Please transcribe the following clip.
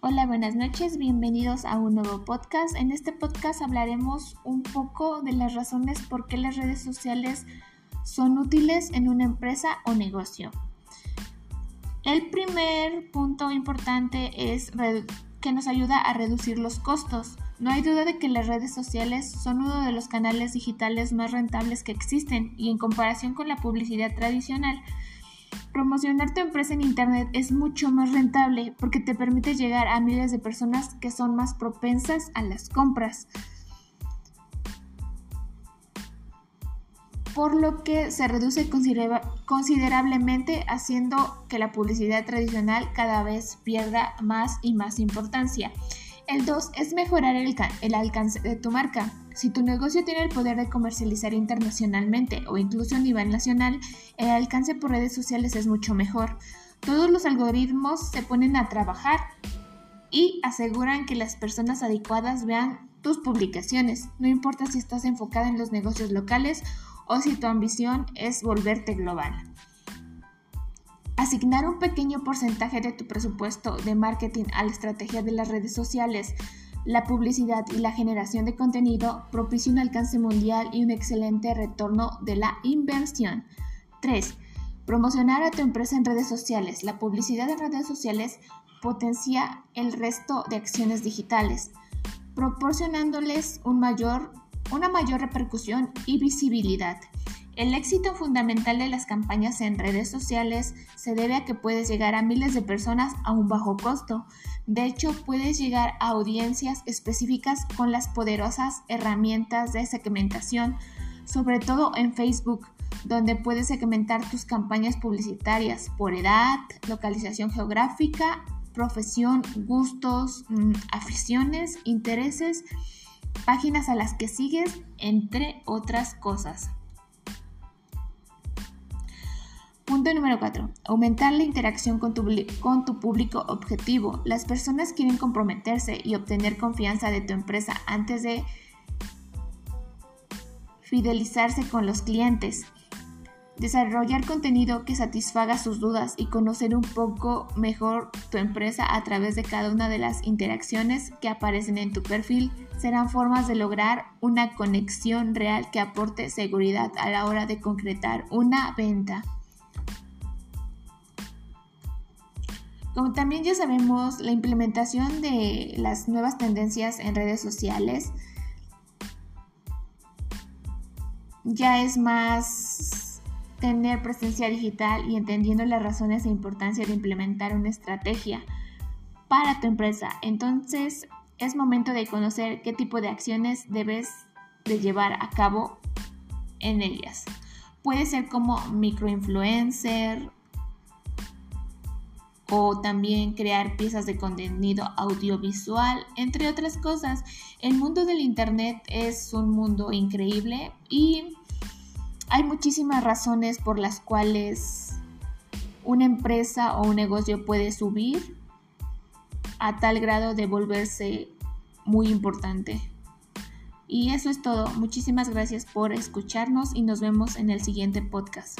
Hola, buenas noches, bienvenidos a un nuevo podcast. En este podcast hablaremos un poco de las razones por qué las redes sociales son útiles en una empresa o negocio. El primer punto importante es que nos ayuda a reducir los costos. No hay duda de que las redes sociales son uno de los canales digitales más rentables que existen y en comparación con la publicidad tradicional, Promocionar tu empresa en Internet es mucho más rentable porque te permite llegar a miles de personas que son más propensas a las compras. por lo que se reduce considerablemente haciendo que la publicidad tradicional cada vez pierda más y más importancia. El 2 es mejorar el, el, alcance de tu marca. Si tu negocio tiene el poder de comercializar internacionalmente o incluso a nivel nacional, el alcance por redes sociales es mucho mejor. Todos los algoritmos se ponen a trabajar y aseguran que las personas adecuadas vean tus publicaciones, no importa si estás enfocada en los negocios locales o si tu ambición es volverte global. Asignar un pequeño porcentaje de tu presupuesto de marketing a la estrategia de las redes sociales, la publicidad y la generación de contenido propicia un alcance mundial y un excelente retorno de la inversión. 3. Promocionar a tu empresa en redes sociales. La publicidad en redes sociales potencia el resto de acciones digitales, proporcionándoles una mayor repercusión y visibilidad. El éxito fundamental de las campañas en redes sociales se debe a que puedes llegar a miles de personas a un bajo costo. De hecho, puedes llegar a audiencias específicas con las poderosas herramientas de segmentación, sobre todo en Facebook, donde puedes segmentar tus campañas publicitarias por edad, localización geográfica, profesión, gustos, mm, aficiones, intereses, páginas a las que sigues, entre otras cosas. Número 4. Aumentar la interacción con tu, con tu, público objetivo. Las personas quieren comprometerse y obtener confianza de tu empresa antes de fidelizarse con los clientes. Desarrollar contenido que satisfaga sus dudas y conocer un poco mejor tu empresa a través de cada una de las interacciones que aparecen en tu perfil serán formas de lograr una conexión real que aporte seguridad a la hora de concretar una venta. Como también ya sabemos, la implementación de las nuevas tendencias en redes sociales ya es más tener presencia digital y entendiendo las razones e importancia de implementar una estrategia para tu empresa. Entonces es momento de conocer qué tipo de acciones debes de llevar a cabo en ellas. Puede ser como microinfluencer o también crear piezas de contenido audiovisual, entre otras cosas. El mundo del Internet es un mundo increíble y hay muchísimas razones por las cuales una empresa o un negocio puede subir a tal grado de volverse muy importante. Y eso es todo. Muchísimas gracias por escucharnos y nos vemos en el siguiente podcast.